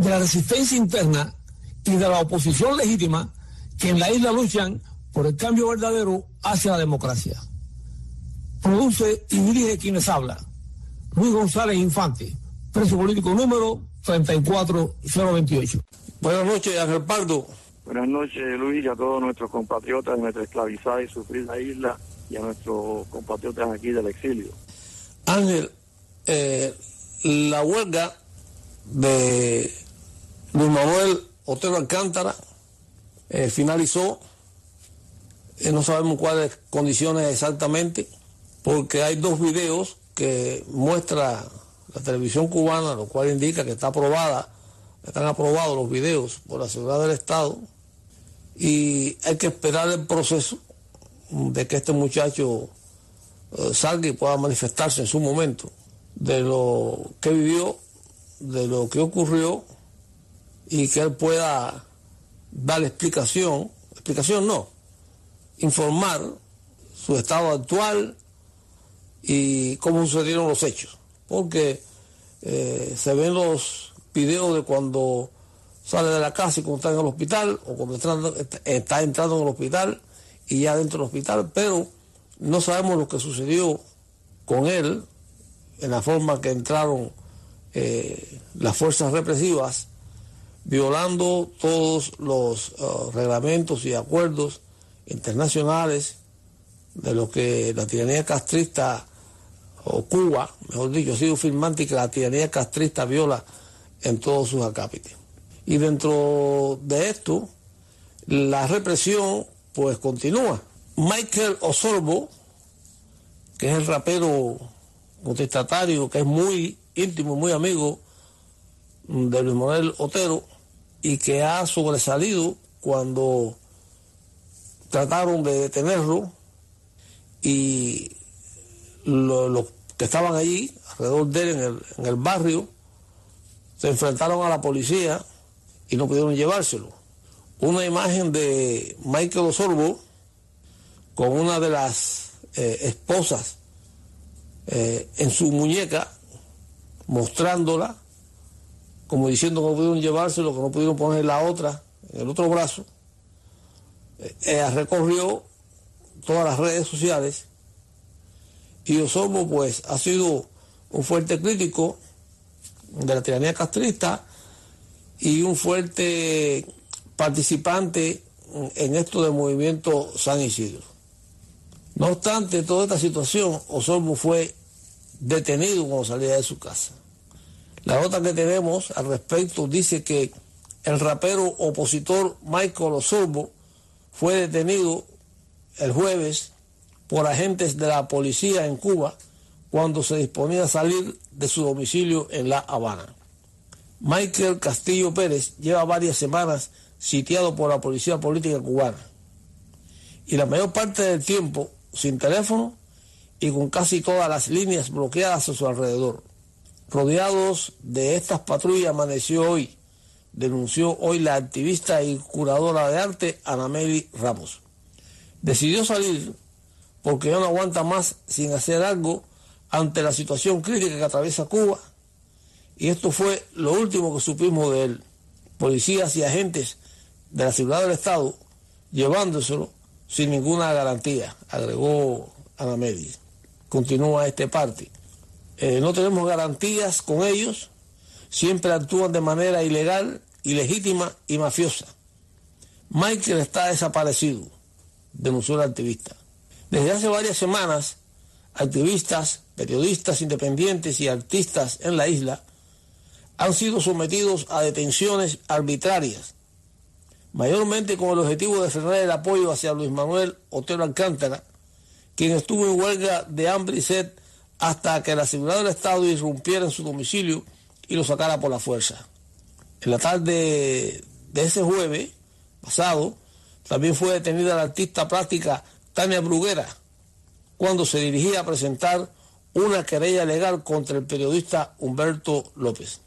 de la resistencia interna y de la oposición legítima que en la isla luchan por el cambio verdadero hacia la democracia. Produce y dirige quienes habla. Luis González Infante, preso político número 34028. Buenas noches, Ángel Pardo. Buenas noches, Luis, y a todos nuestros compatriotas de nuestra esclavizada y sufrida isla y a nuestros compatriotas aquí del exilio. Ángel, eh, la huelga de Luis Manuel Otero Alcántara eh, finalizó, eh, no sabemos cuáles condiciones exactamente, porque hay dos videos que muestra la televisión cubana, lo cual indica que está aprobada, están aprobados los videos por la seguridad del Estado, y hay que esperar el proceso de que este muchacho eh, salga y pueda manifestarse en su momento de lo que vivió, de lo que ocurrió y que él pueda dar explicación, explicación no, informar su estado actual y cómo sucedieron los hechos. Porque eh, se ven los videos de cuando sale de la casa y cuando está en el hospital o cuando está entrando en el hospital y ya dentro del hospital, pero no sabemos lo que sucedió con él en la forma que entraron eh, las fuerzas represivas, violando todos los uh, reglamentos y acuerdos internacionales de lo que la tiranía castrista o Cuba, mejor dicho, ha sido firmante y que la tiranía castrista viola en todos sus acápites. Y dentro de esto, la represión pues continúa. Michael Osorbo, que es el rapero contestatario, que es muy íntimo, muy amigo de Luis Manuel Otero, y que ha sobresalido cuando trataron de detenerlo y los que estaban allí, alrededor de él en el, en el barrio, se enfrentaron a la policía y no pudieron llevárselo. Una imagen de Michael Osorbo con una de las eh, esposas eh, en su muñeca, mostrándola, como diciendo que no pudieron llevárselo, que no pudieron poner la otra en el otro brazo. Eh, recorrió todas las redes sociales y Osorbo pues ha sido un fuerte crítico de la tiranía castrista y un fuerte participante en esto del movimiento San Isidro. No obstante toda esta situación, Osorbo fue detenido cuando salía de su casa. La nota que tenemos al respecto dice que el rapero opositor Michael Osorbo fue detenido el jueves por agentes de la policía en Cuba cuando se disponía a salir de su domicilio en La Habana. Michael Castillo Pérez lleva varias semanas sitiado por la policía política cubana. Y la mayor parte del tiempo sin teléfono y con casi todas las líneas bloqueadas a su alrededor. Rodeados de estas patrullas amaneció hoy, denunció hoy la activista y curadora de arte Anameli Ramos. Decidió salir porque ya no aguanta más sin hacer algo ante la situación crítica que atraviesa Cuba. Y esto fue lo último que supimos de él. Policías y agentes de la seguridad del Estado llevándoselo sin ninguna garantía, agregó Ana Medi. Continúa este parte. Eh, no tenemos garantías con ellos, siempre actúan de manera ilegal, ilegítima y mafiosa. Michael está desaparecido, denunció el activista. Desde hace varias semanas, activistas, periodistas independientes y artistas en la isla han sido sometidos a detenciones arbitrarias mayormente con el objetivo de frenar el apoyo hacia Luis Manuel Otero Alcántara, quien estuvo en huelga de hambre y sed hasta que la seguridad del Estado irrumpiera en su domicilio y lo sacara por la fuerza. En la tarde de ese jueves pasado, también fue detenida la artista plástica Tania Bruguera cuando se dirigía a presentar una querella legal contra el periodista Humberto López.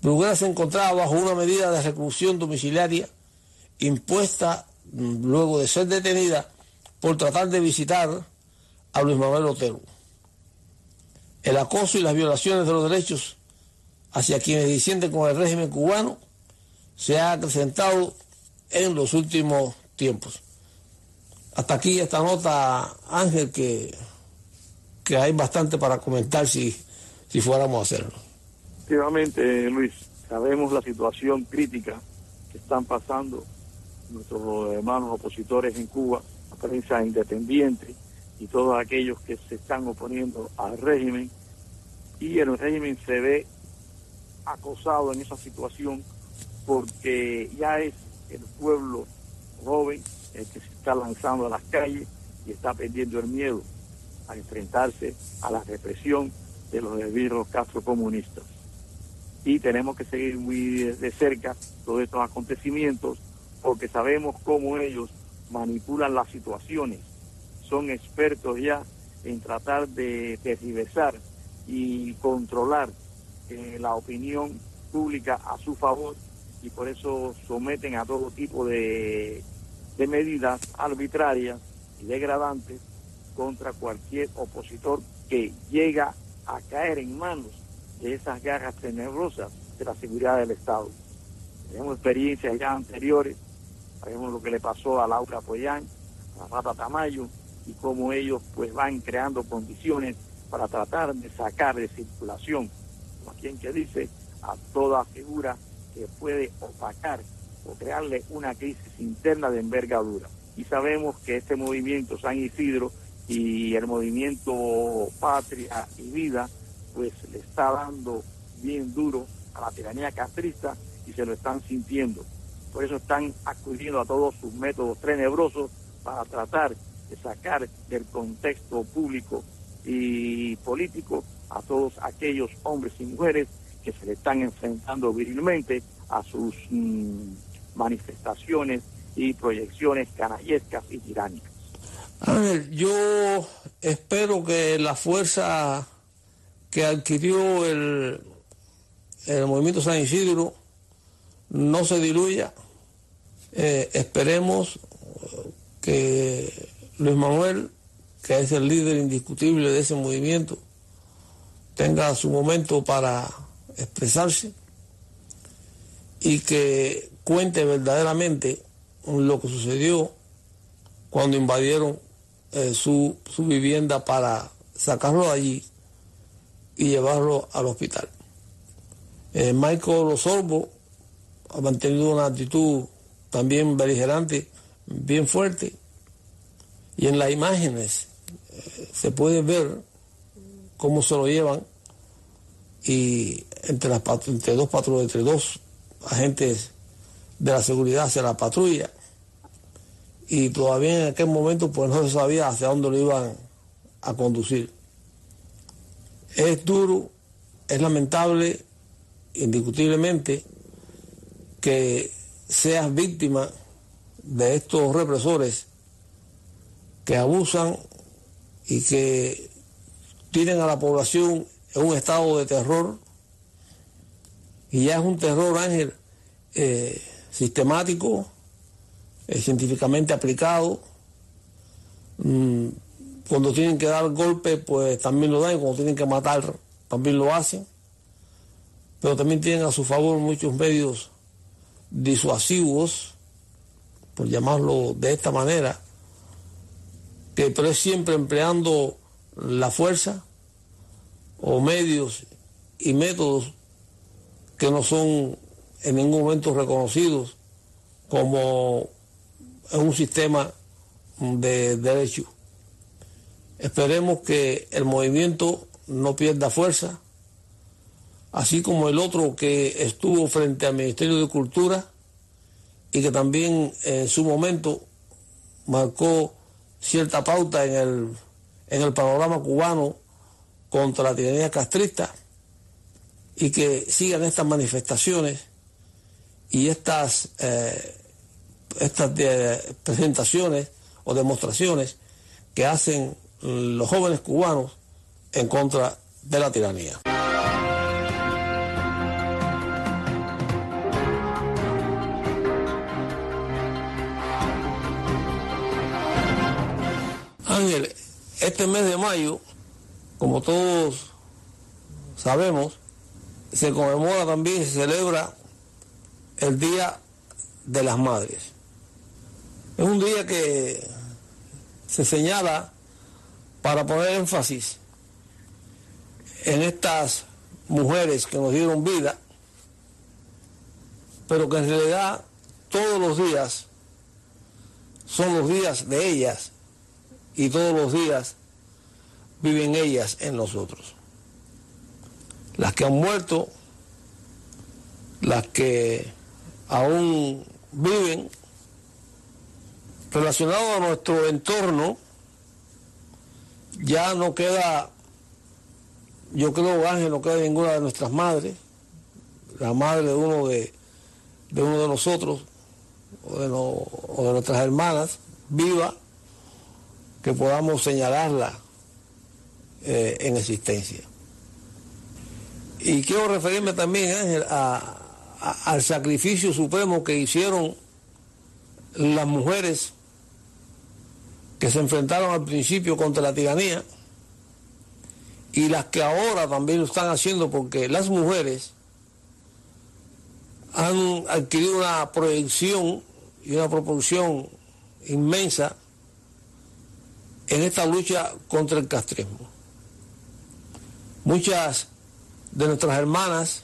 Bruguera se encontraba bajo una medida de reclusión domiciliaria impuesta luego de ser detenida por tratar de visitar a Luis Manuel Otero. El acoso y las violaciones de los derechos hacia quienes disienten con el régimen cubano se ha acrecentado en los últimos tiempos. Hasta aquí esta nota, Ángel, que, que hay bastante para comentar si, si fuéramos a hacerlo. Efectivamente, Luis, sabemos la situación crítica que están pasando nuestros hermanos opositores en Cuba, la prensa independiente y todos aquellos que se están oponiendo al régimen. Y el régimen se ve acosado en esa situación porque ya es el pueblo joven el que se está lanzando a las calles y está perdiendo el miedo a enfrentarse a la represión de los esbirros castro comunistas. Y tenemos que seguir muy de cerca todos estos acontecimientos porque sabemos cómo ellos manipulan las situaciones. Son expertos ya en tratar de tergiversar y controlar eh, la opinión pública a su favor y por eso someten a todo tipo de, de medidas arbitrarias y degradantes contra cualquier opositor que llega a caer en manos de esas garras tenebrosas de la seguridad del Estado. Tenemos experiencias ya anteriores, sabemos lo que le pasó a Laura Poyán, a Rata Tamayo, y cómo ellos pues van creando condiciones para tratar de sacar de circulación, como quien que dice, a toda figura que puede opacar o crearle una crisis interna de envergadura. Y sabemos que este movimiento San Isidro y el movimiento Patria y Vida, pues le está dando bien duro a la tiranía castrista y se lo están sintiendo. Por eso están acudiendo a todos sus métodos tenebrosos para tratar sacar del contexto público y político a todos aquellos hombres y mujeres que se le están enfrentando virilmente a sus mm, manifestaciones y proyecciones canallescas y tiránicas. Ángel, yo espero que la fuerza que adquirió el, el movimiento San Isidro no se diluya. Eh, esperemos que Luis Manuel, que es el líder indiscutible de ese movimiento, tenga su momento para expresarse y que cuente verdaderamente lo que sucedió cuando invadieron eh, su, su vivienda para sacarlo de allí y llevarlo al hospital. Eh, Michael Osorbo ha mantenido una actitud también beligerante, bien fuerte, y en las imágenes eh, se puede ver cómo se lo llevan y entre, dos patrullas, entre dos agentes de la seguridad hacia la patrulla y todavía en aquel momento pues no se sabía hacia dónde lo iban a conducir. Es duro, es lamentable, indiscutiblemente, que seas víctima de estos represores que abusan y que tienen a la población en un estado de terror. Y ya es un terror, Ángel, eh, sistemático, eh, científicamente aplicado. Mm, cuando tienen que dar golpe, pues también lo dan, cuando tienen que matar, también lo hacen. Pero también tienen a su favor muchos medios disuasivos, por llamarlo de esta manera, que pero es siempre empleando la fuerza o medios y métodos que no son en ningún momento reconocidos como un sistema de derecho. Esperemos que el movimiento no pierda fuerza, así como el otro que estuvo frente al Ministerio de Cultura y que también en su momento marcó cierta pauta en el, en el panorama cubano contra la tiranía castrista y que sigan estas manifestaciones y estas, eh, estas presentaciones o demostraciones que hacen los jóvenes cubanos en contra de la tiranía. Este mes de mayo, como todos sabemos, se conmemora también, se celebra el Día de las Madres. Es un día que se señala para poner énfasis en estas mujeres que nos dieron vida, pero que en realidad todos los días son los días de ellas y todos los días viven ellas en nosotros. Las que han muerto, las que aún viven, relacionado a nuestro entorno, ya no queda, yo creo, Ángel, no queda ninguna de nuestras madres, la madre de uno de, uno de nosotros, o de, o de nuestras hermanas, viva, que podamos señalarla eh, en existencia. Y quiero referirme también, Ángel, al sacrificio supremo que hicieron las mujeres que se enfrentaron al principio contra la tiranía y las que ahora también lo están haciendo porque las mujeres han adquirido una proyección y una proporción inmensa en esta lucha contra el castrismo. Muchas de nuestras hermanas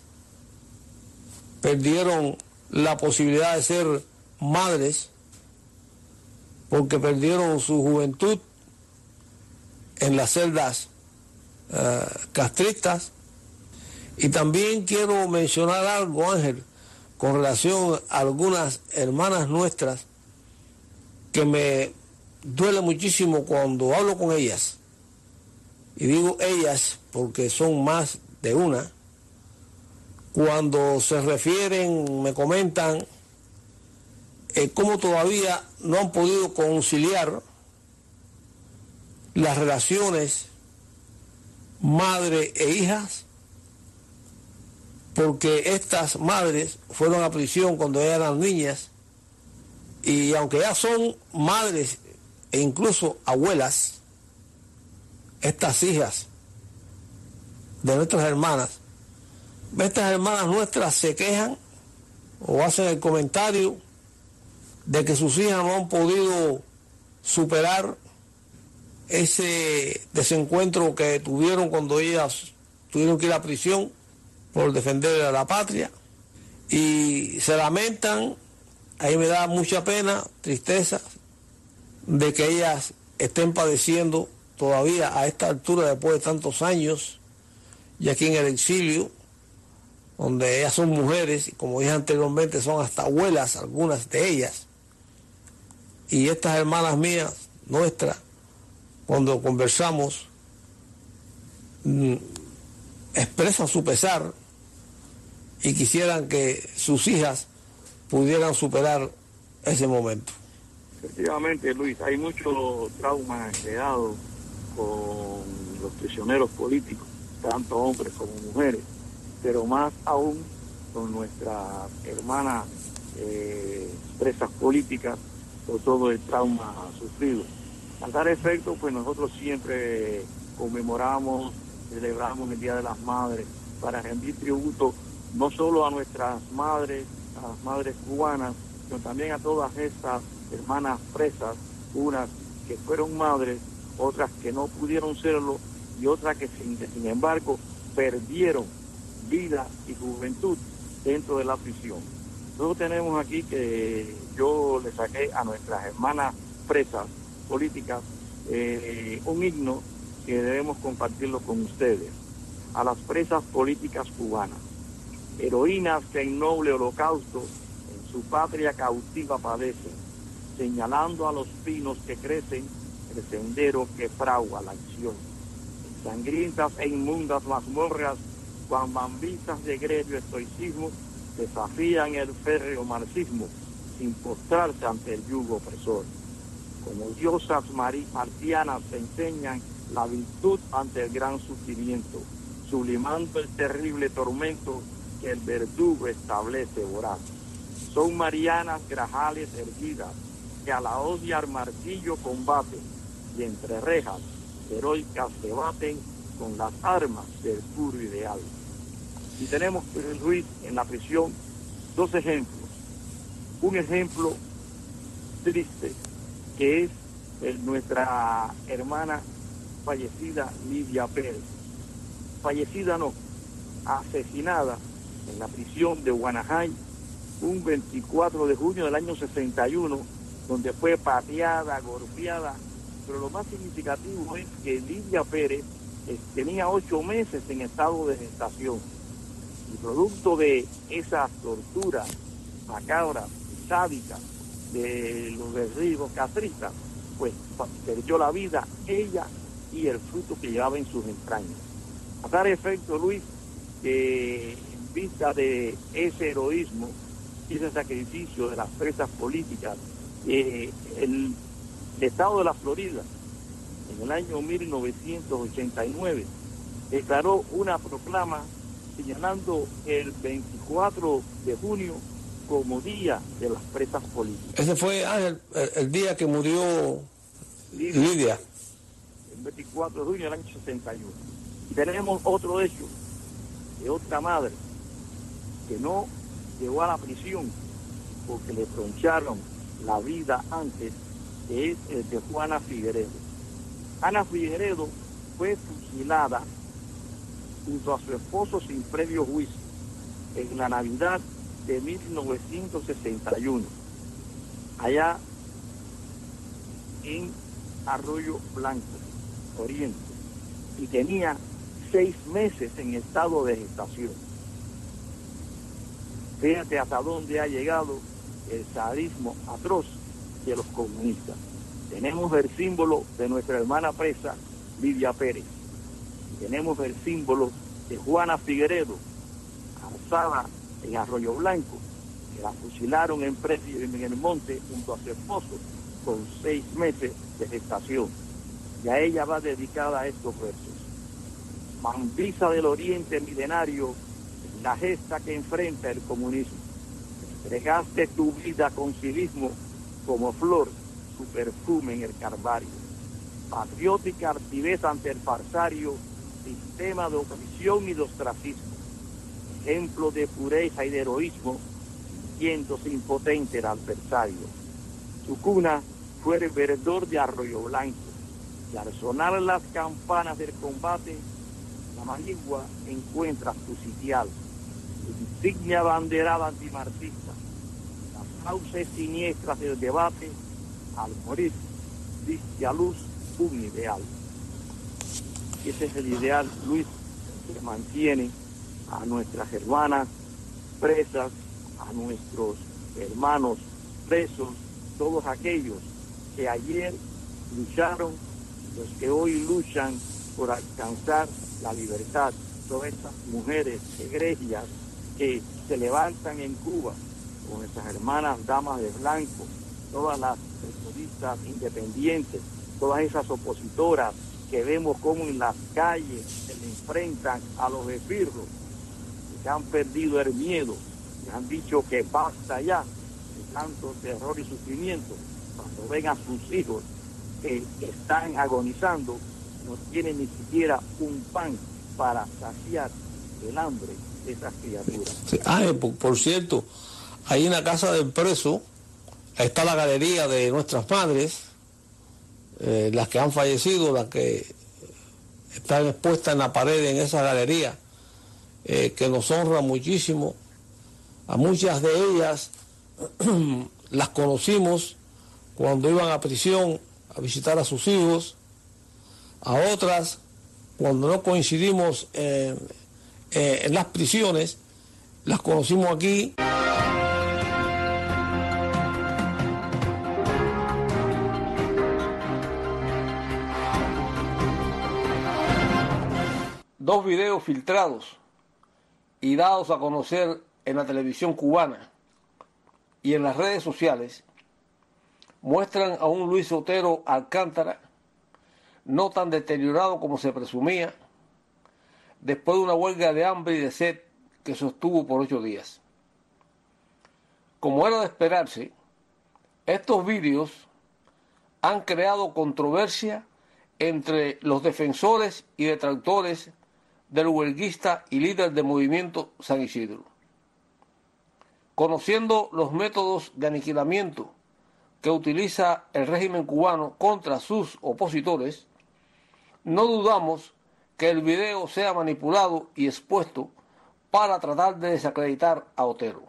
perdieron la posibilidad de ser madres porque perdieron su juventud en las celdas uh, castristas. Y también quiero mencionar algo, Ángel, con relación a algunas hermanas nuestras que me duele muchísimo cuando hablo con ellas, y digo ellas porque son más de una, cuando se refieren, me comentan eh, cómo todavía no han podido conciliar las relaciones madre e hijas, porque estas madres fueron a prisión cuando eran niñas, y aunque ya son madres e incluso abuelas, estas hijas de nuestras hermanas, estas hermanas nuestras se quejan o hacen el comentario de que sus hijas no han podido superar ese desencuentro que tuvieron cuando ellas tuvieron que ir a prisión por defender a la patria. Y se lamentan, ahí me da mucha pena, tristeza, de que ellas estén padeciendo todavía a esta altura, después de tantos años, y aquí en el exilio, donde ellas son mujeres, y como dije anteriormente, son hasta abuelas, algunas de ellas. Y estas hermanas mías, nuestras, cuando conversamos, mm, expresan su pesar y quisieran que sus hijas pudieran superar ese momento. Efectivamente, Luis, hay mucho trauma creado con los prisioneros políticos, tanto hombres como mujeres, pero más aún con nuestras hermanas eh, presas políticas por todo el trauma sufrido. A tal efecto, pues nosotros siempre conmemoramos, celebramos el Día de las Madres para rendir tributo no solo a nuestras madres, a las madres cubanas, sino también a todas estas hermanas presas, unas que fueron madres, otras que no pudieron serlo y otras que sin, embargo perdieron vida y juventud dentro de la prisión. Nosotros tenemos aquí que yo le saqué a nuestras hermanas presas políticas eh, un himno que debemos compartirlo con ustedes. A las presas políticas cubanas, heroínas que en noble holocausto en su patria cautiva padecen señalando a los pinos que crecen el sendero que fragua la acción. Sangrientas e inmundas mazmorras, cuan bambistas de grevio estoicismo, desafían el férreo marxismo sin postrarse ante el yugo opresor. Como diosas marcianas se enseñan la virtud ante el gran sufrimiento, sublimando el terrible tormento que el verdugo establece voraz. Son marianas grajales erguidas que a la odia al martillo combaten y entre rejas heroicas se baten con las armas del puro ideal. Y tenemos, Luis, en la prisión dos ejemplos. Un ejemplo triste que es nuestra hermana fallecida Lidia Pérez. Fallecida no, asesinada en la prisión de Guanajay un 24 de junio del año 61, donde fue pateada, golpeada, pero lo más significativo es que Lidia Pérez eh, tenía ocho meses en estado de gestación y producto de esas torturas macabras, sádicas de los derribos catristas, pues perdió la vida ella y el fruto que llevaba en sus entrañas. A dar efecto, Luis, que en vista de ese heroísmo y ese sacrificio de las presas políticas, eh, el Estado de la Florida, en el año 1989, declaró una proclama señalando el 24 de junio como Día de las Presas Políticas. Ese fue ah, el, día que murió Lidia. El 24 de junio del año 61. Y tenemos otro hecho de otra madre que no llegó a la prisión porque le troncharon la vida antes, es el de Juana Figueredo. Ana Figueredo fue fusilada junto a su esposo sin previo juicio en la Navidad de 1961, allá en Arroyo Blanco, Oriente, y tenía seis meses en estado de gestación. Fíjate hasta dónde ha llegado el sadismo atroz de los comunistas. Tenemos el símbolo de nuestra hermana presa, Lidia Pérez. Tenemos el símbolo de Juana Figueredo, alzada en Arroyo Blanco, que la fusilaron en, en el monte junto a su esposo con seis meses de gestación. Y a ella va dedicada a estos versos. Mambisa del Oriente milenario, la gesta que enfrenta el comunismo. Entregaste tu vida con civismo como flor, su perfume en el carvario. Patriótica altivez ante el farsario, sistema de opresión y de ostracismo ejemplo de pureza y de heroísmo, sintiéndose impotente el adversario. Su cuna fue el verdor de Arroyo Blanco, y al sonar las campanas del combate, la manigua encuentra su sitial, su insignia banderada antimarxista, fauces siniestras del debate, al morir, diste a luz un ideal. Ese es el ideal, Luis, que mantiene a nuestras hermanas presas, a nuestros hermanos presos, todos aquellos que ayer lucharon, los que hoy luchan por alcanzar la libertad, todas estas mujeres egregias que se levantan en Cuba con nuestras hermanas damas de blanco, todas las periodistas independientes, todas esas opositoras que vemos como en las calles se le enfrentan a los esbirros que han perdido el miedo, que han dicho que basta ya de tanto terror y sufrimiento, cuando ven a sus hijos que están agonizando, no tienen ni siquiera un pan para saciar el hambre esas criaturas. Ah, eh, por, cierto, ahí en la casa del preso está la galería de nuestras madres, eh, las que han fallecido, las que están expuestas en la pared en esa galería. Eh, que nos honra muchísimo. A muchas de ellas las conocimos cuando iban a prisión a visitar a sus hijos, a otras cuando no coincidimos en, en las prisiones, las conocimos aquí. Dos videos filtrados y dados a conocer en la televisión cubana y en las redes sociales muestran a un Luis Otero Alcántara no tan deteriorado como se presumía, después de una huelga de hambre y de sed que sostuvo por ocho días. Como era de esperarse, estos vídeos han creado controversia entre los defensores y detractores del huelguista y líder del movimiento San Isidro. Conociendo los métodos de aniquilamiento que utiliza el régimen cubano contra sus opositores, no dudamos que el video sea manipulado y expuesto para tratar de desacreditar a Otero.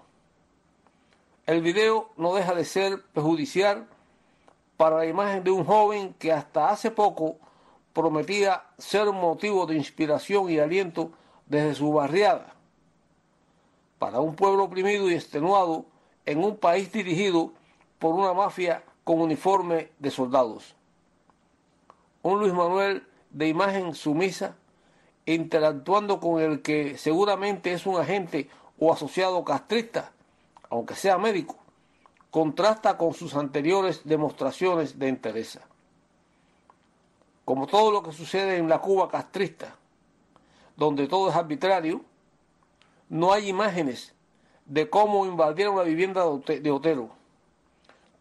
El video no deja de ser perjudicial para la imagen de un joven que hasta hace poco prometía ser motivo de inspiración y aliento desde su barriada. Para un pueblo oprimido y extenuado en un país dirigido por una mafia con uniforme de soldados. Un Luis Manuel de imagen sumisa interactuando con el que seguramente es un agente o asociado castrista, aunque sea médico, contrasta con sus anteriores demostraciones de interés. Como todo lo que sucede en la Cuba castrista, donde todo es arbitrario, no hay imágenes de cómo invadieron la vivienda de Otero,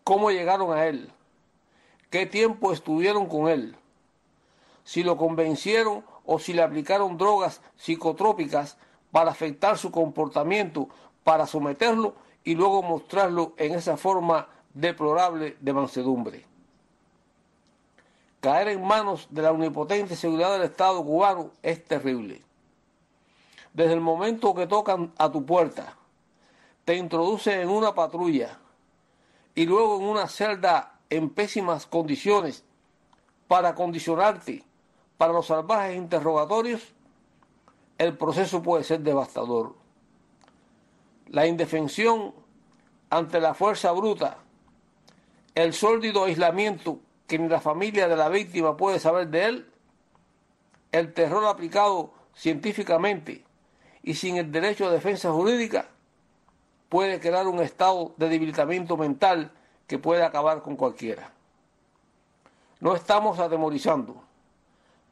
cómo llegaron a él, qué tiempo estuvieron con él, si lo convencieron o si le aplicaron drogas psicotrópicas para afectar su comportamiento, para someterlo y luego mostrarlo en esa forma deplorable de mansedumbre. Caer en manos de la omnipotente seguridad del Estado cubano es terrible. Desde el momento que tocan a tu puerta, te introducen en una patrulla y luego en una celda en pésimas condiciones para condicionarte para los salvajes interrogatorios, el proceso puede ser devastador. La indefensión ante la fuerza bruta, el sórdido aislamiento que ni la familia de la víctima puede saber de él, el terror aplicado científicamente y sin el derecho a defensa jurídica, puede crear un estado de debilitamiento mental que puede acabar con cualquiera. No estamos atemorizando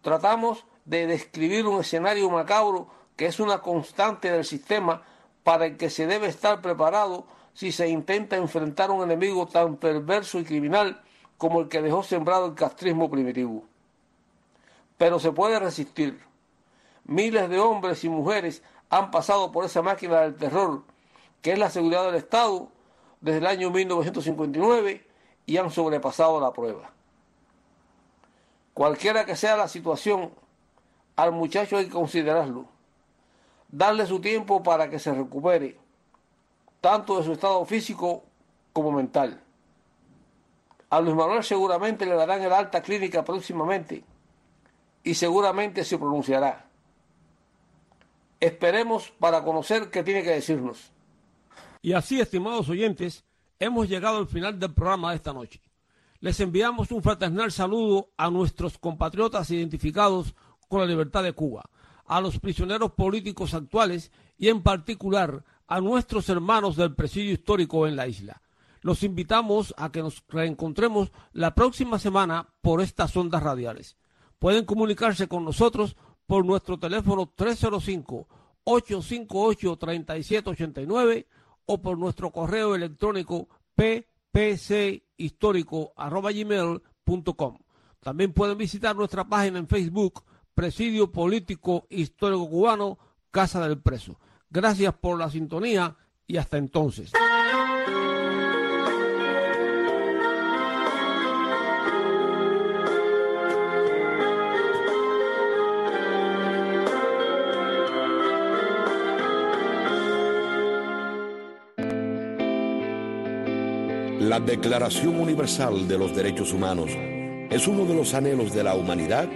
tratamos de describir un escenario macabro que es una constante del sistema para el que se debe estar preparado si se intenta enfrentar a un enemigo tan perverso y criminal como el que dejó sembrado el castrismo primitivo. Pero se puede resistir. Miles de hombres y mujeres han pasado por esa máquina del terror, que es la seguridad del Estado, desde el año 1959 y han sobrepasado la prueba. Cualquiera que sea la situación, al muchacho hay que considerarlo, darle su tiempo para que se recupere, tanto de su estado físico como mental. A Luis Manuel seguramente le darán el alta clínica próximamente y seguramente se pronunciará. Esperemos para conocer qué tiene que decirnos. Y así, estimados oyentes, hemos llegado al final del programa de esta noche les enviamos un fraternal saludo a nuestros compatriotas identificados con la libertad de Cuba, a los prisioneros políticos actuales y en particular a nuestros hermanos del presidio histórico en la isla. Los invitamos a que nos reencontremos la próxima semana por estas ondas radiales. Pueden comunicarse con nosotros por nuestro teléfono 305-858-3789 o por nuestro correo electrónico p pchistórico.com. También pueden visitar nuestra página en Facebook, Presidio Político Histórico Cubano, Casa del Preso. Gracias por la sintonía y hasta entonces. La Declaración Universal de los Derechos Humanos es uno de los anhelos de la humanidad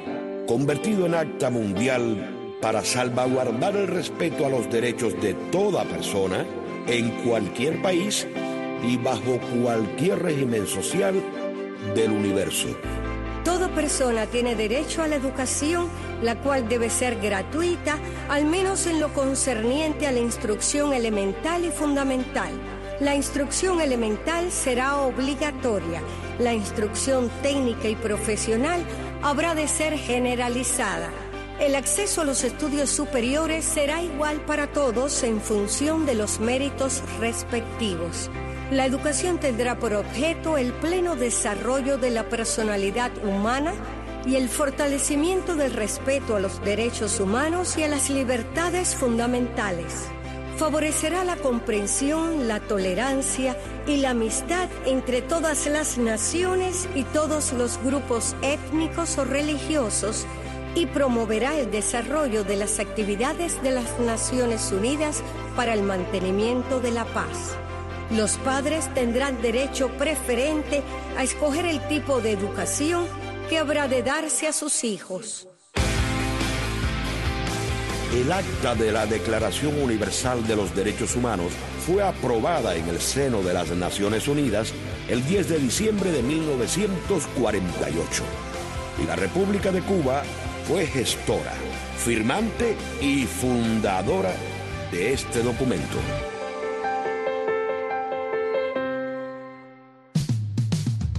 convertido en acta mundial para salvaguardar el respeto a los derechos de toda persona en cualquier país y bajo cualquier régimen social del universo. Toda persona tiene derecho a la educación, la cual debe ser gratuita, al menos en lo concerniente a la instrucción elemental y fundamental. La instrucción elemental será obligatoria. La instrucción técnica y profesional habrá de ser generalizada. El acceso a los estudios superiores será igual para todos en función de los méritos respectivos. La educación tendrá por objeto el pleno desarrollo de la personalidad humana y el fortalecimiento del respeto a los derechos humanos y a las libertades fundamentales. Favorecerá la comprensión, la tolerancia y la amistad entre todas las naciones y todos los grupos étnicos o religiosos y promoverá el desarrollo de las actividades de las Naciones Unidas para el mantenimiento de la paz. Los padres tendrán derecho preferente a escoger el tipo de educación que habrá de darse a sus hijos. El acta de la Declaración Universal de los Derechos Humanos fue aprobada en el seno de las Naciones Unidas el 10 de diciembre de 1948 y la República de Cuba fue gestora, firmante y fundadora de este documento.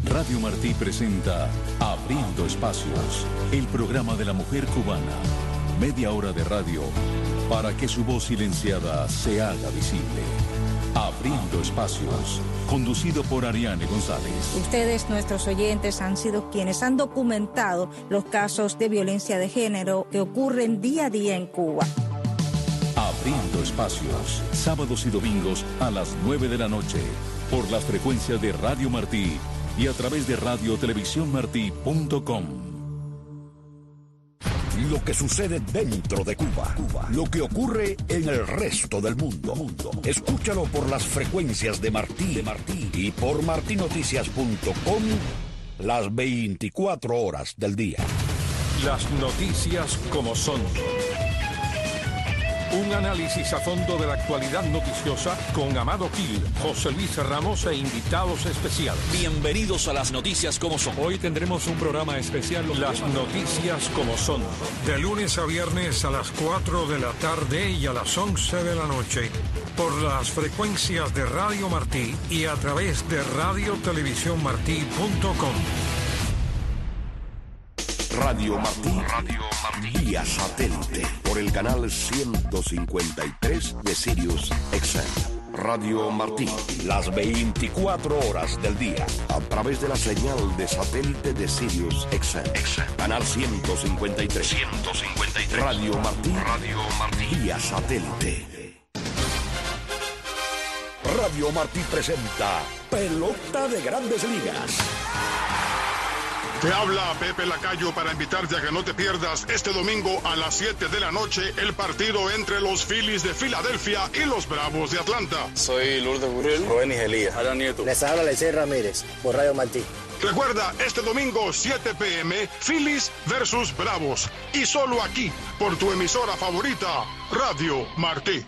Radio Martí presenta Abriendo Espacios, el programa de la mujer cubana. Media hora de radio para que su voz silenciada se haga visible. Abriendo Espacios, conducido por Ariane González. Ustedes, nuestros oyentes, han sido quienes han documentado los casos de violencia de género que ocurren día a día en Cuba. Abriendo Espacios, sábados y domingos a las 9 de la noche, por las frecuencias de Radio Martí y a través de radiotelevisiónmartí.com. Lo que sucede dentro de Cuba, Cuba, lo que ocurre en el resto del mundo. Escúchalo por las frecuencias de Martí, de Martí y por martinoticias.com las 24 horas del día. Las noticias como son. Un análisis a fondo de la actualidad noticiosa con Amado Gil, José Luis Ramos e invitados especiales. Bienvenidos a las noticias como son. Hoy tendremos un programa especial. Las noticias como son. De lunes a viernes a las 4 de la tarde y a las 11 de la noche. Por las frecuencias de Radio Martí y a través de radiotelevisiónmartí.com. Radio Martí, Radio Martí, vía satélite, por el canal 153 de Sirius XM. Radio Martí, las 24 horas del día, a través de la señal de satélite de Sirius XM. Canal 153. 153. Radio Martí, Radio Martí, vía satélite. Radio Martí presenta Pelota de Grandes Ligas. Te habla Pepe Lacayo para invitarte a que no te pierdas este domingo a las 7 de la noche el partido entre los Phillies de Filadelfia y los Bravos de Atlanta. Soy Lourdes Burrell, Rubén Igelía, Adán Nieto. Les habla Lecey Ramírez por Radio Martí. Recuerda, este domingo 7 pm, Phillies versus Bravos. Y solo aquí, por tu emisora favorita, Radio Martí.